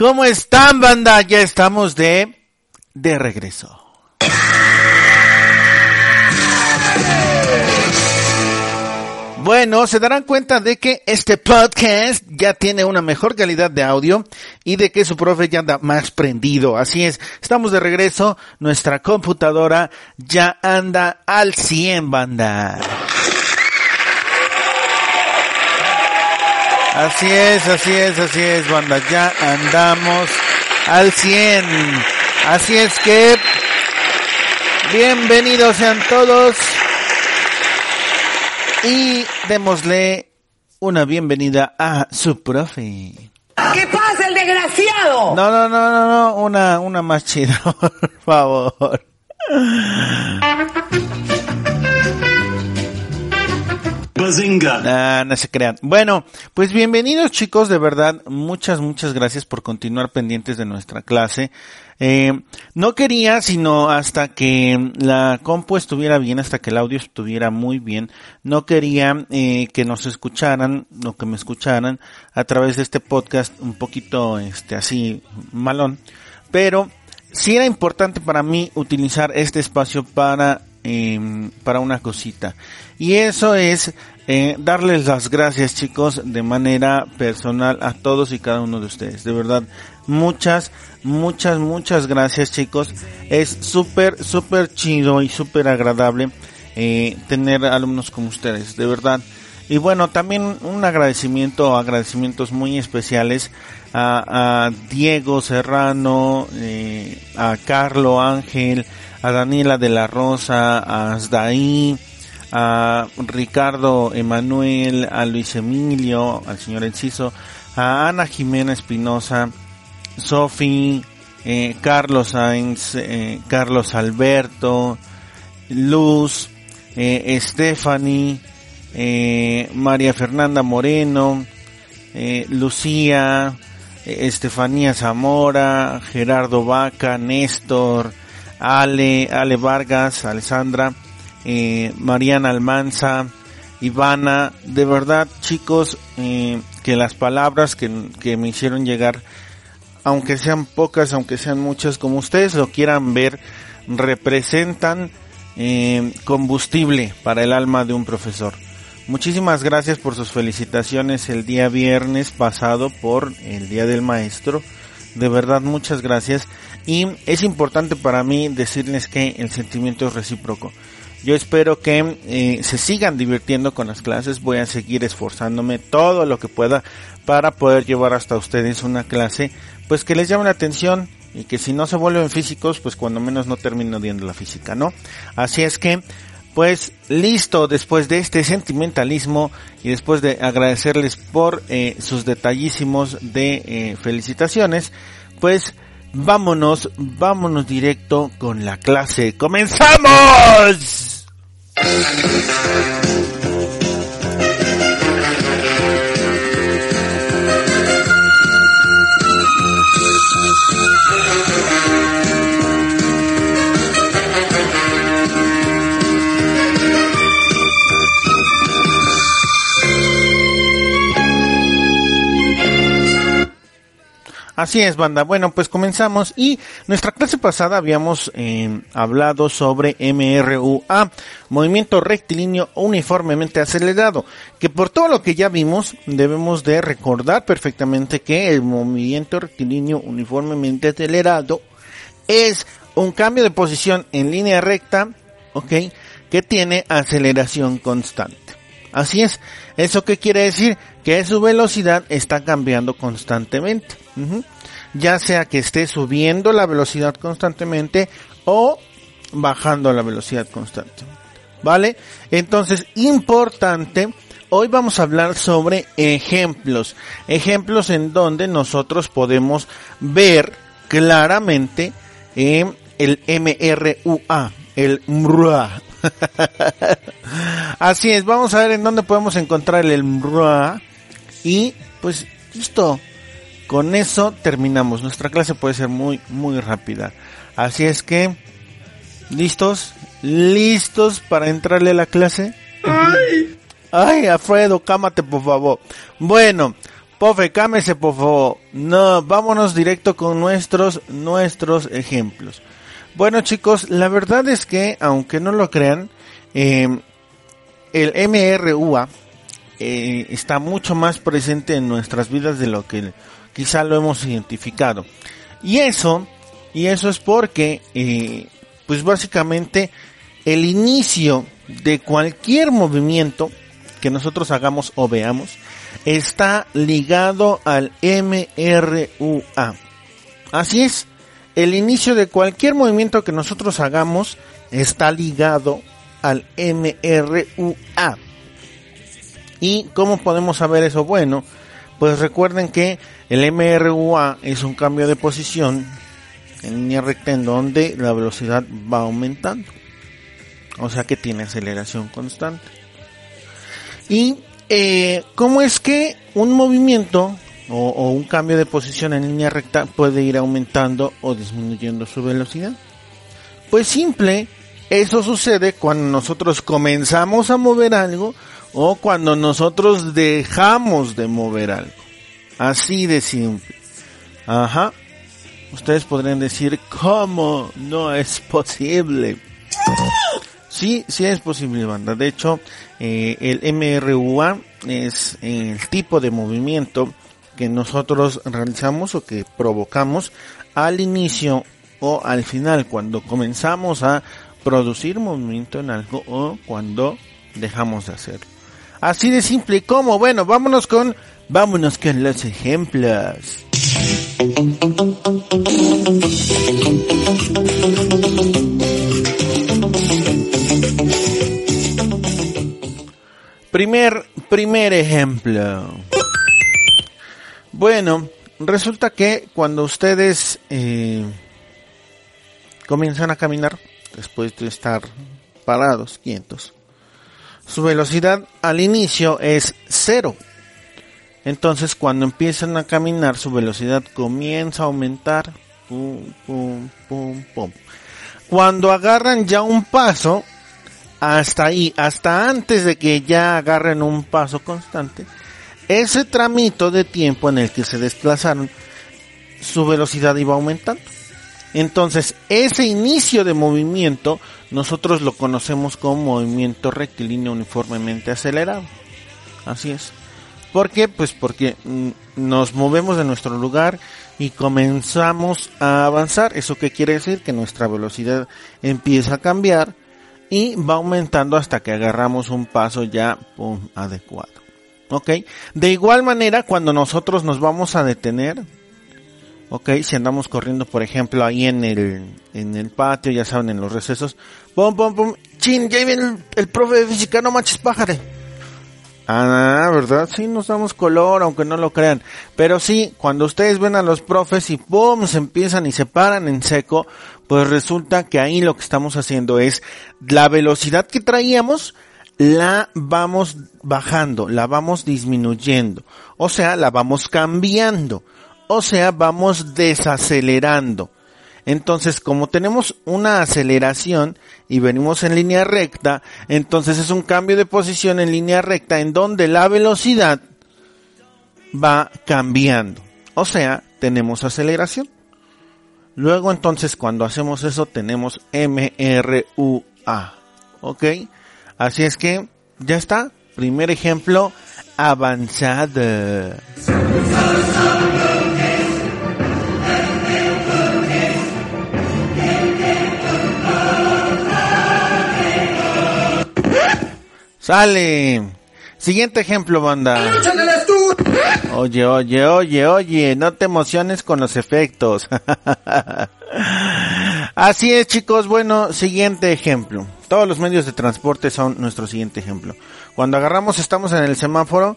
¿Cómo están, banda? Ya estamos de de regreso. Bueno, se darán cuenta de que este podcast ya tiene una mejor calidad de audio y de que su profe ya anda más prendido. Así es, estamos de regreso, nuestra computadora ya anda al 100 banda. Así es, así es, así es, banda, ya andamos al 100. Así es que, bienvenidos sean todos y démosle una bienvenida a su profe. ¿Qué pasa, el desgraciado? No, no, no, no, no, una, una más chida, por favor. Bazinga. Ah, no se crean. Bueno, pues bienvenidos chicos, de verdad, muchas, muchas gracias por continuar pendientes de nuestra clase. Eh, no quería, sino hasta que la compu estuviera bien, hasta que el audio estuviera muy bien, no quería eh, que nos escucharan, o que me escucharan a través de este podcast un poquito, este, así, malón, pero sí era importante para mí utilizar este espacio para eh, para una cosita. Y eso es eh, darles las gracias chicos de manera personal a todos y cada uno de ustedes. De verdad, muchas, muchas, muchas gracias chicos. Es súper, súper chido y súper agradable eh, tener alumnos como ustedes. De verdad. Y bueno, también un agradecimiento, agradecimientos muy especiales a, a Diego Serrano, eh, a Carlo Ángel, a Daniela de la Rosa, a Asdaí, a Ricardo Emanuel, a Luis Emilio, al señor Enciso, a Ana Jimena Espinosa, Sofi, eh, Carlos Sainz, eh, Carlos Alberto, Luz, eh, Stephanie, María Fernanda Moreno, Lucía, Estefanía Zamora, Gerardo Vaca, Néstor, Ale, Ale Vargas, Alessandra, eh, Mariana Almanza, Ivana, de verdad chicos, eh, que las palabras que, que me hicieron llegar, aunque sean pocas, aunque sean muchas, como ustedes lo quieran ver, representan eh, combustible para el alma de un profesor. Muchísimas gracias por sus felicitaciones el día viernes pasado por el Día del Maestro. De verdad, muchas gracias. Y es importante para mí decirles que el sentimiento es recíproco. Yo espero que eh, se sigan divirtiendo con las clases. Voy a seguir esforzándome todo lo que pueda para poder llevar hasta ustedes una clase, pues que les llame la atención y que si no se vuelven físicos, pues cuando menos no termino odiando la física, ¿no? Así es que, pues listo, después de este sentimentalismo y después de agradecerles por eh, sus detallísimos de eh, felicitaciones, pues vámonos, vámonos directo con la clase. ¡Comenzamos! Así es, banda. Bueno, pues comenzamos y nuestra clase pasada habíamos eh, hablado sobre MRUA, movimiento rectilíneo uniformemente acelerado, que por todo lo que ya vimos debemos de recordar perfectamente que el movimiento rectilíneo uniformemente acelerado es un cambio de posición en línea recta, ok, que tiene aceleración constante. Así es. ¿Eso qué quiere decir? Que su velocidad está cambiando constantemente. Ya sea que esté subiendo la velocidad constantemente o bajando la velocidad constante. ¿Vale? Entonces, importante hoy vamos a hablar sobre ejemplos. Ejemplos en donde nosotros podemos ver claramente eh, el MRUA, el MRUA. Así es, vamos a ver en dónde podemos encontrar el MRUA. Y pues listo. Con eso terminamos. Nuestra clase puede ser muy, muy rápida. Así es que, ¿listos? ¿Listos para entrarle a la clase? ¡Ay! ¡Ay, Alfredo, cámate por favor! Bueno, Pofe, cámese por favor. No, vámonos directo con nuestros, nuestros ejemplos. Bueno chicos, la verdad es que, aunque no lo crean, eh, el MRUA eh, está mucho más presente en nuestras vidas de lo que quizá lo hemos identificado. Y eso, y eso es porque, eh, pues básicamente, el inicio de cualquier movimiento que nosotros hagamos o veamos está ligado al MRUA. Así es, el inicio de cualquier movimiento que nosotros hagamos está ligado al MRUA. ¿Y cómo podemos saber eso? Bueno, pues recuerden que el MRUA es un cambio de posición en línea recta en donde la velocidad va aumentando. O sea que tiene aceleración constante. Y eh, cómo es que un movimiento o, un cambio de posición en línea recta puede ir aumentando o disminuyendo su velocidad. Pues simple, eso sucede cuando nosotros comenzamos a mover algo o cuando nosotros dejamos de mover algo. Así de simple. Ajá. Ustedes podrían decir, ¿cómo? No es posible. Sí, sí es posible, banda. De hecho, eh, el MRUA es el tipo de movimiento que nosotros realizamos o que provocamos al inicio o al final, cuando comenzamos a producir movimiento en algo o cuando dejamos de hacerlo. Así de simple como, bueno, vámonos con, vámonos con los ejemplos. Primer, primer ejemplo. Bueno, resulta que cuando ustedes eh, comienzan a caminar, después de estar parados, quietos, su velocidad al inicio es cero. Entonces cuando empiezan a caminar su velocidad comienza a aumentar. Cuando agarran ya un paso, hasta ahí, hasta antes de que ya agarren un paso constante, ese tramito de tiempo en el que se desplazaron, su velocidad iba aumentando. Entonces, ese inicio de movimiento nosotros lo conocemos como movimiento rectilíneo uniformemente acelerado. Así es. ¿Por qué? Pues porque mm, nos movemos de nuestro lugar y comenzamos a avanzar. ¿Eso qué quiere decir? Que nuestra velocidad empieza a cambiar y va aumentando hasta que agarramos un paso ya adecuado. ¿Ok? De igual manera, cuando nosotros nos vamos a detener, ¿ok? Si andamos corriendo, por ejemplo, ahí en el, en el patio, ya saben, en los recesos, pum, pum, pum, chin, ya viene el, profe de física, no manches pájare. Ah, ¿verdad? Sí, nos damos color, aunque no lo crean. Pero sí, cuando ustedes ven a los profes y ¡pum! se empiezan y se paran en seco, pues resulta que ahí lo que estamos haciendo es la velocidad que traíamos, la vamos bajando, la vamos disminuyendo. O sea, la vamos cambiando. O sea, vamos desacelerando. Entonces, como tenemos una aceleración y venimos en línea recta, entonces es un cambio de posición en línea recta en donde la velocidad va cambiando. O sea, tenemos aceleración. Luego entonces cuando hacemos eso tenemos MRUA. ¿Ok? Así es que ya está. Primer ejemplo avanzado. Sale. Siguiente ejemplo, banda. Oye, oye, oye, oye, no te emociones con los efectos. Así es, chicos. Bueno, siguiente ejemplo. Todos los medios de transporte son nuestro siguiente ejemplo. Cuando agarramos, estamos en el semáforo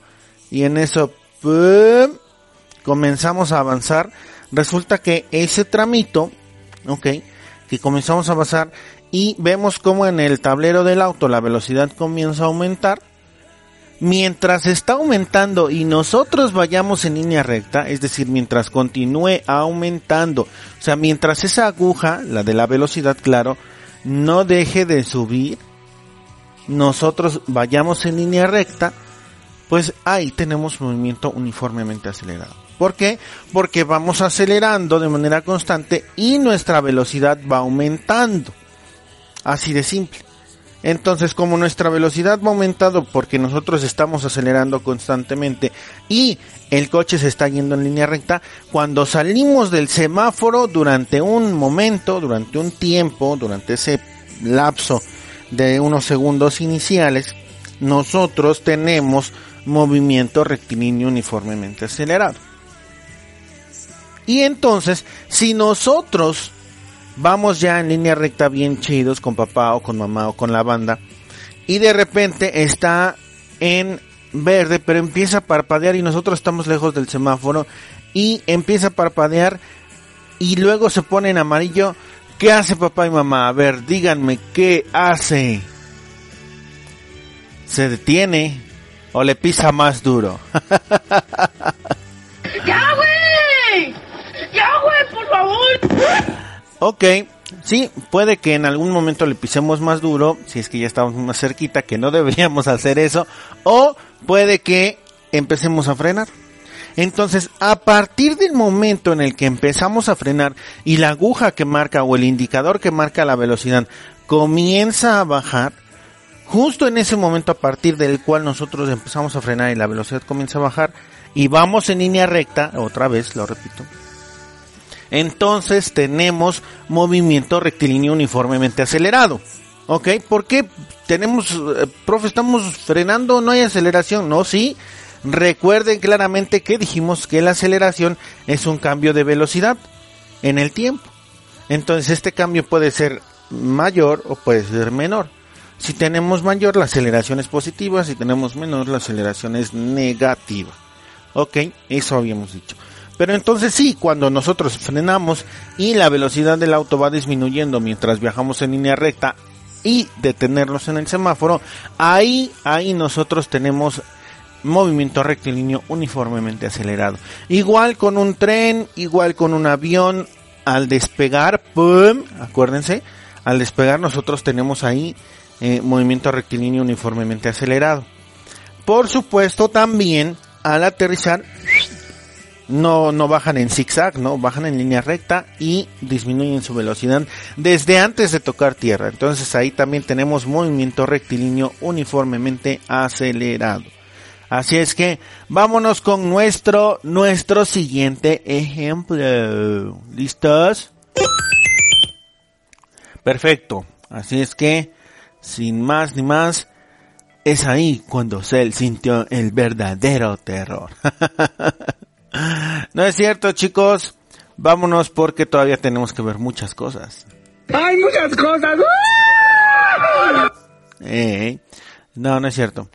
y en eso comenzamos a avanzar. Resulta que ese tramito, ok, que comenzamos a avanzar y vemos como en el tablero del auto la velocidad comienza a aumentar. Mientras está aumentando y nosotros vayamos en línea recta, es decir, mientras continúe aumentando, o sea, mientras esa aguja, la de la velocidad, claro, no deje de subir, nosotros vayamos en línea recta, pues ahí tenemos movimiento uniformemente acelerado. ¿Por qué? Porque vamos acelerando de manera constante y nuestra velocidad va aumentando. Así de simple. Entonces, como nuestra velocidad va aumentando porque nosotros estamos acelerando constantemente y el coche se está yendo en línea recta, cuando salimos del semáforo durante un momento, durante un tiempo, durante ese lapso de unos segundos iniciales, nosotros tenemos movimiento rectilíneo uniformemente acelerado. Y entonces, si nosotros vamos ya en línea recta bien chidos con papá o con mamá o con la banda, y de repente está en verde, pero empieza a parpadear y nosotros estamos lejos del semáforo y empieza a parpadear y luego se pone en amarillo. ¿Qué hace papá y mamá? A ver, díganme, ¿qué hace? Se detiene o le pisa más duro. ¡Ya, güey! ¡Ya, güey, por favor! Ok, sí, puede que en algún momento le pisemos más duro, si es que ya estamos más cerquita, que no deberíamos hacer eso, o puede que empecemos a frenar. Entonces, a partir del momento en el que empezamos a frenar y la aguja que marca o el indicador que marca la velocidad comienza a bajar, justo en ese momento a partir del cual nosotros empezamos a frenar y la velocidad comienza a bajar y vamos en línea recta, otra vez lo repito, entonces tenemos movimiento rectilíneo uniformemente acelerado. ¿Ok? ¿Por qué tenemos, eh, profe, estamos frenando, no hay aceleración? No, sí. Recuerden claramente que dijimos que la aceleración es un cambio de velocidad en el tiempo. Entonces este cambio puede ser mayor o puede ser menor. Si tenemos mayor, la aceleración es positiva. Si tenemos menor, la aceleración es negativa. Ok, eso habíamos dicho. Pero entonces sí, cuando nosotros frenamos y la velocidad del auto va disminuyendo mientras viajamos en línea recta y detenerlos en el semáforo, ahí, ahí nosotros tenemos movimiento rectilíneo uniformemente acelerado. Igual con un tren, igual con un avión, al despegar, ¡pum! Acuérdense, al despegar nosotros tenemos ahí eh, movimiento rectilíneo uniformemente acelerado. Por supuesto también al aterrizar no, no bajan en zigzag, no, bajan en línea recta y disminuyen su velocidad desde antes de tocar tierra. Entonces ahí también tenemos movimiento rectilíneo uniformemente acelerado. Así es que vámonos con nuestro, nuestro siguiente ejemplo. ¿Listos? Perfecto. Así es que, sin más ni más, es ahí cuando Cell sintió el verdadero terror. No es cierto, chicos. Vámonos porque todavía tenemos que ver muchas cosas. ¡Hay muchas cosas! Eh, no, no es cierto.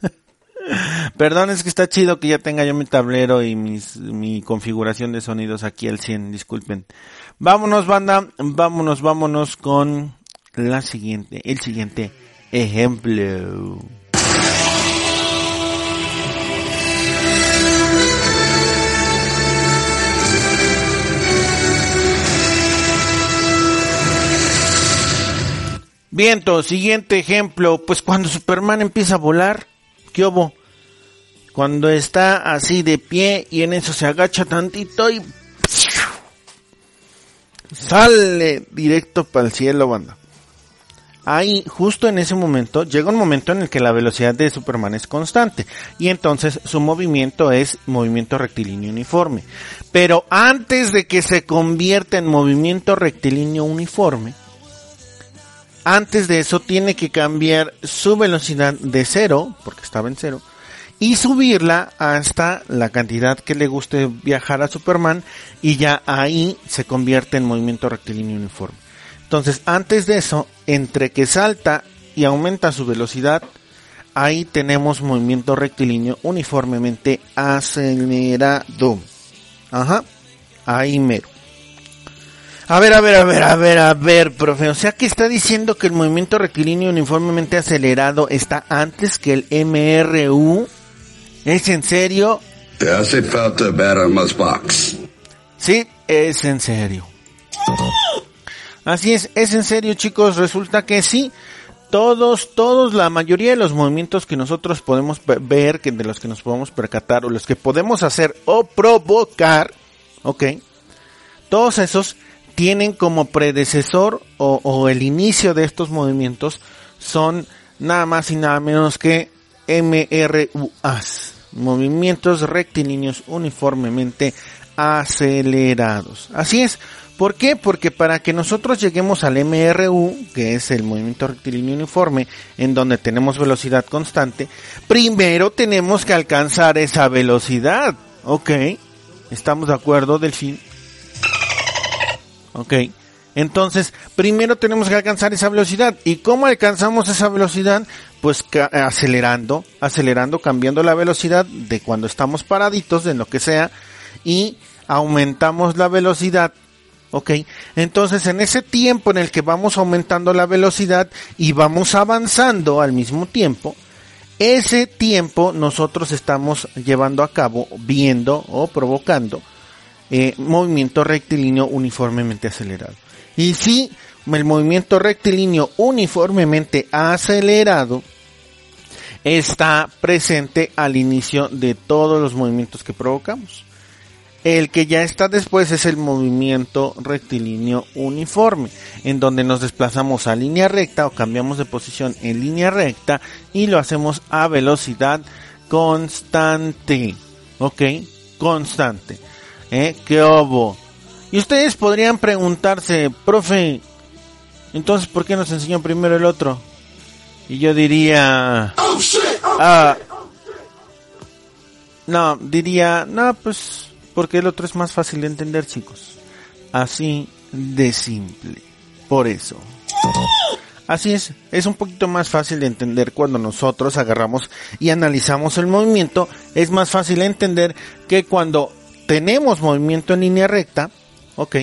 Perdón, es que está chido que ya tenga yo mi tablero y mi configuración de sonidos aquí al 100, disculpen. Vámonos, banda, vámonos, vámonos con la siguiente, el siguiente ejemplo. Viento, siguiente ejemplo, pues cuando Superman empieza a volar, ¿qué? Cuando está así de pie y en eso se agacha tantito y sale directo para el cielo, banda. Ahí, justo en ese momento, llega un momento en el que la velocidad de Superman es constante y entonces su movimiento es movimiento rectilíneo uniforme. Pero antes de que se convierta en movimiento rectilíneo uniforme, antes de eso tiene que cambiar su velocidad de cero, porque estaba en cero, y subirla hasta la cantidad que le guste viajar a Superman y ya ahí se convierte en movimiento rectilíneo uniforme. Entonces, antes de eso, entre que salta y aumenta su velocidad, ahí tenemos movimiento rectilíneo uniformemente acelerado. Ajá, ahí mero. A ver, a ver, a ver, a ver, a ver, profe. O sea que está diciendo que el movimiento rectilíneo uniformemente acelerado está antes que el MRU. ¿Es en serio? Te hace falta ver más box. Sí, es en serio. Así es, es en serio chicos, resulta que sí, todos, todos, la mayoría de los movimientos que nosotros podemos ver, que de los que nos podemos percatar o los que podemos hacer o provocar, ok, todos esos tienen como predecesor o, el inicio de estos movimientos son nada más y nada menos que MRUAs, movimientos rectilíneos uniformemente acelerados. Así es, ¿Por qué? Porque para que nosotros lleguemos al MRU, que es el movimiento rectilíneo uniforme, en donde tenemos velocidad constante, primero tenemos que alcanzar esa velocidad. ¿Ok? ¿Estamos de acuerdo, Delfín? ¿Ok? Entonces, primero tenemos que alcanzar esa velocidad. ¿Y cómo alcanzamos esa velocidad? Pues acelerando, acelerando, cambiando la velocidad de cuando estamos paraditos, de lo que sea, y aumentamos la velocidad ¿ok? Entonces en ese tiempo en el que vamos aumentando la velocidad y vamos avanzando al mismo tiempo, ese tiempo nosotros estamos llevando a cabo, viendo o provocando eh, movimiento rectilíneo uniformemente acelerado. Y si el movimiento rectilíneo uniformemente acelerado está presente al inicio de todos los movimientos que provocamos. El que ya está después es el movimiento rectilíneo uniforme, en donde nos desplazamos a línea recta o cambiamos de posición en línea recta y lo hacemos a velocidad constante. ¿Ok? Constante. ¿Eh? ¿Qué obo? Y ustedes podrían preguntarse, profe, entonces ¿por qué nos enseñó primero el otro? Y yo diría... Ah, no, diría, no, pues porque el otro es más fácil de entender, chicos. Así de simple. Por eso. Así es, es un poquito más fácil de entender cuando nosotros agarramos y analizamos el movimiento. Es más fácil de entender que cuando tenemos movimiento en línea recta, ok,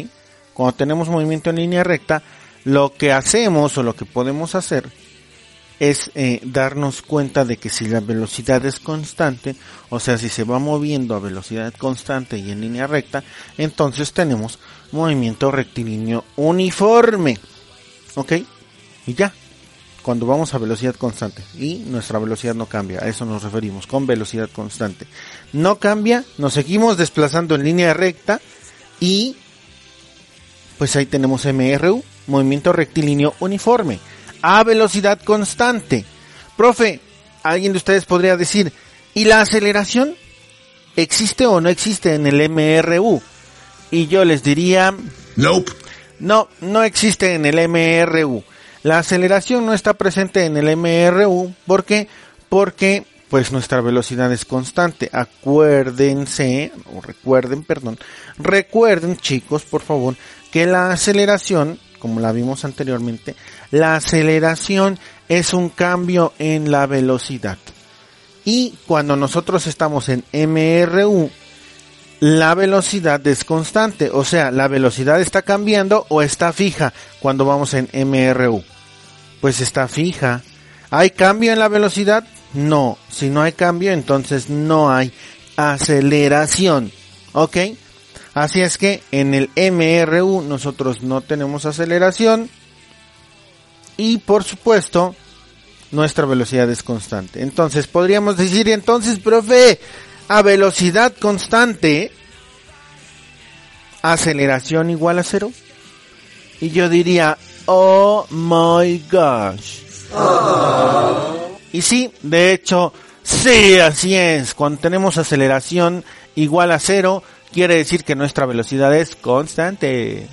cuando tenemos movimiento en línea recta, lo que hacemos o lo que podemos hacer es eh, darnos cuenta de que si la velocidad es constante, o sea, si se va moviendo a velocidad constante y en línea recta, entonces tenemos movimiento rectilíneo uniforme. ¿Ok? Y ya, cuando vamos a velocidad constante y nuestra velocidad no cambia, a eso nos referimos con velocidad constante. No cambia, nos seguimos desplazando en línea recta y pues ahí tenemos MRU, movimiento rectilíneo uniforme a velocidad constante. Profe, alguien de ustedes podría decir, ¿y la aceleración? ¿Existe o no existe en el MRU? Y yo les diría... Nope. No, no existe en el MRU. La aceleración no está presente en el MRU. ¿Por qué? Porque pues nuestra velocidad es constante. Acuérdense, o recuerden, perdón, recuerden chicos, por favor, que la aceleración como la vimos anteriormente, la aceleración es un cambio en la velocidad. Y cuando nosotros estamos en MRU, la velocidad es constante, o sea, la velocidad está cambiando o está fija cuando vamos en MRU. Pues está fija. ¿Hay cambio en la velocidad? No. Si no hay cambio, entonces no hay aceleración. ¿Ok? Así es que en el MRU nosotros no tenemos aceleración y por supuesto nuestra velocidad es constante. Entonces podríamos decir entonces, profe, a velocidad constante, aceleración igual a cero. Y yo diría, oh my gosh. Y sí, de hecho, sí, así es. Cuando tenemos aceleración igual a cero, quiere decir que nuestra velocidad es constante.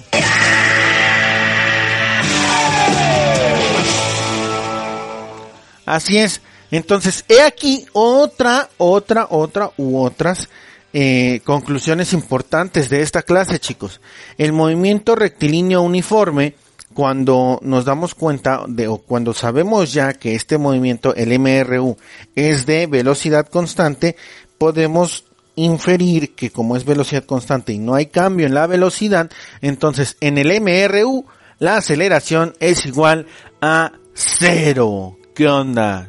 Así es. Entonces, he aquí otra, otra, otra u otras eh, conclusiones importantes de esta clase, chicos. El movimiento rectilíneo uniforme cuando nos damos cuenta de o cuando sabemos ya que este movimiento, el MRU, es de velocidad constante, podemos inferir que como es velocidad constante y no hay cambio en la velocidad, entonces en el MRU la aceleración es igual a cero. ¿Qué onda?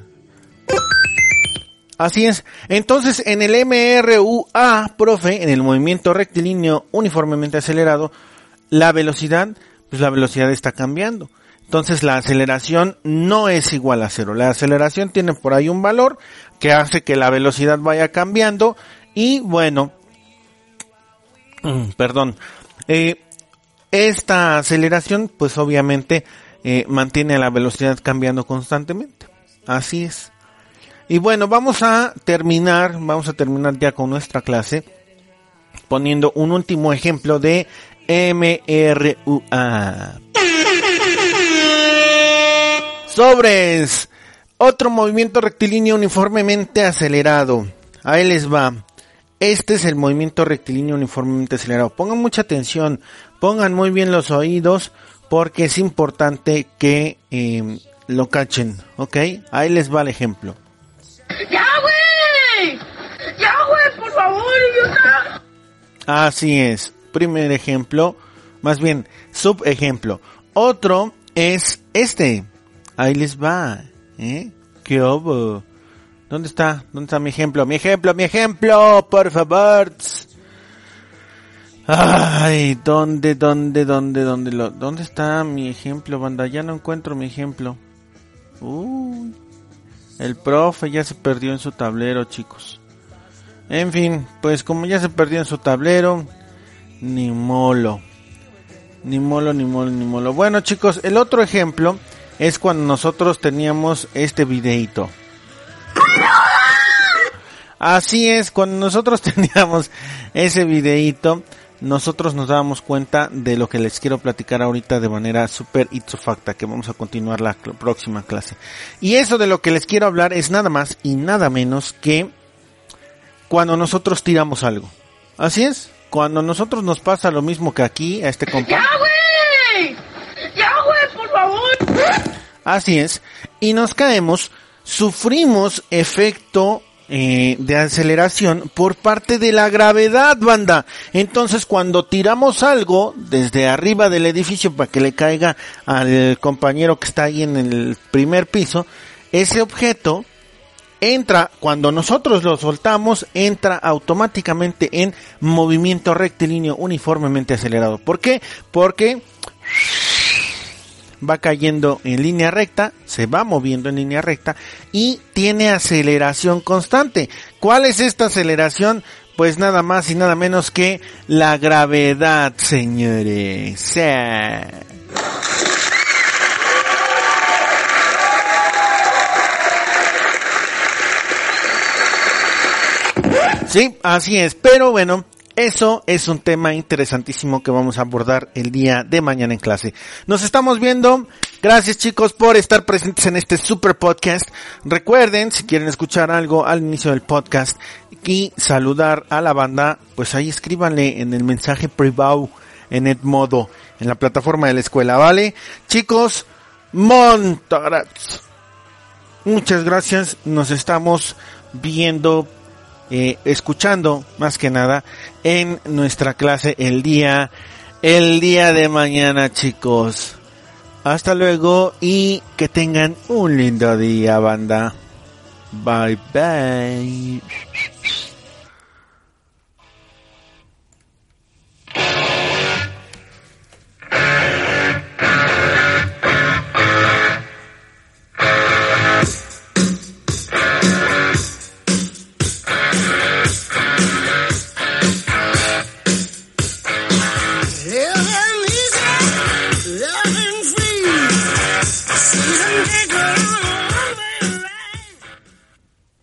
Así es. Entonces, en el MRUA, profe, en el movimiento rectilíneo uniformemente acelerado, la velocidad, pues la velocidad está cambiando. Entonces, la aceleración no es igual a cero. La aceleración tiene por ahí un valor que hace que la velocidad vaya cambiando y bueno, perdón, eh, esta aceleración, pues obviamente, eh, mantiene la velocidad cambiando constantemente. Así es. Y bueno, vamos a terminar, vamos a terminar ya con nuestra clase poniendo un último ejemplo de MRUA. Sobres. Otro movimiento rectilíneo uniformemente acelerado. Ahí les va. Este es el movimiento rectilíneo uniformemente acelerado. Pongan mucha atención, pongan muy bien los oídos porque es importante que eh, lo cachen, ¿ok? Ahí les va el ejemplo. ¡Ya, güey! ¡Ya, güey! ¡Por favor, idiota! Así es. Primer ejemplo, más bien, subejemplo. Otro es este. Ahí les va. ¿Eh? ¿Qué obo? ¿Dónde está? ¿Dónde está mi ejemplo? Mi ejemplo, mi ejemplo, por favor. Ay, ¿dónde, dónde, dónde, dónde, lo, dónde está mi ejemplo, banda? Ya no encuentro mi ejemplo. Uy, el profe ya se perdió en su tablero, chicos. En fin, pues como ya se perdió en su tablero, ni molo. Ni molo, ni molo, ni molo. Bueno, chicos, el otro ejemplo es cuando nosotros teníamos este videito. Así es, cuando nosotros teníamos ese videito, nosotros nos dábamos cuenta de lo que les quiero platicar ahorita de manera súper facta, que vamos a continuar la próxima clase. Y eso de lo que les quiero hablar es nada más y nada menos que cuando nosotros tiramos algo. Así es, cuando nosotros nos pasa lo mismo que aquí a este compa. ¡Ya, güey! ¡Ya, güey! ¡Por favor! Así es. Y nos caemos, sufrimos efecto eh, de aceleración por parte de la gravedad, banda. Entonces, cuando tiramos algo desde arriba del edificio para que le caiga al compañero que está ahí en el primer piso, ese objeto entra, cuando nosotros lo soltamos, entra automáticamente en movimiento rectilíneo uniformemente acelerado. ¿Por qué? Porque va cayendo en línea recta, se va moviendo en línea recta y tiene aceleración constante. ¿Cuál es esta aceleración? Pues nada más y nada menos que la gravedad, señores. Sí. Sí, así es. Pero bueno, eso es un tema interesantísimo que vamos a abordar el día de mañana en clase. Nos estamos viendo. Gracias chicos por estar presentes en este super podcast. Recuerden, si quieren escuchar algo al inicio del podcast y saludar a la banda, pues ahí escríbanle en el mensaje privado en Edmodo, en la plataforma de la escuela, ¿vale? Chicos, Montarats. Muchas gracias. Nos estamos viendo eh, escuchando más que nada en nuestra clase el día el día de mañana chicos. Hasta luego y que tengan un lindo día banda. Bye bye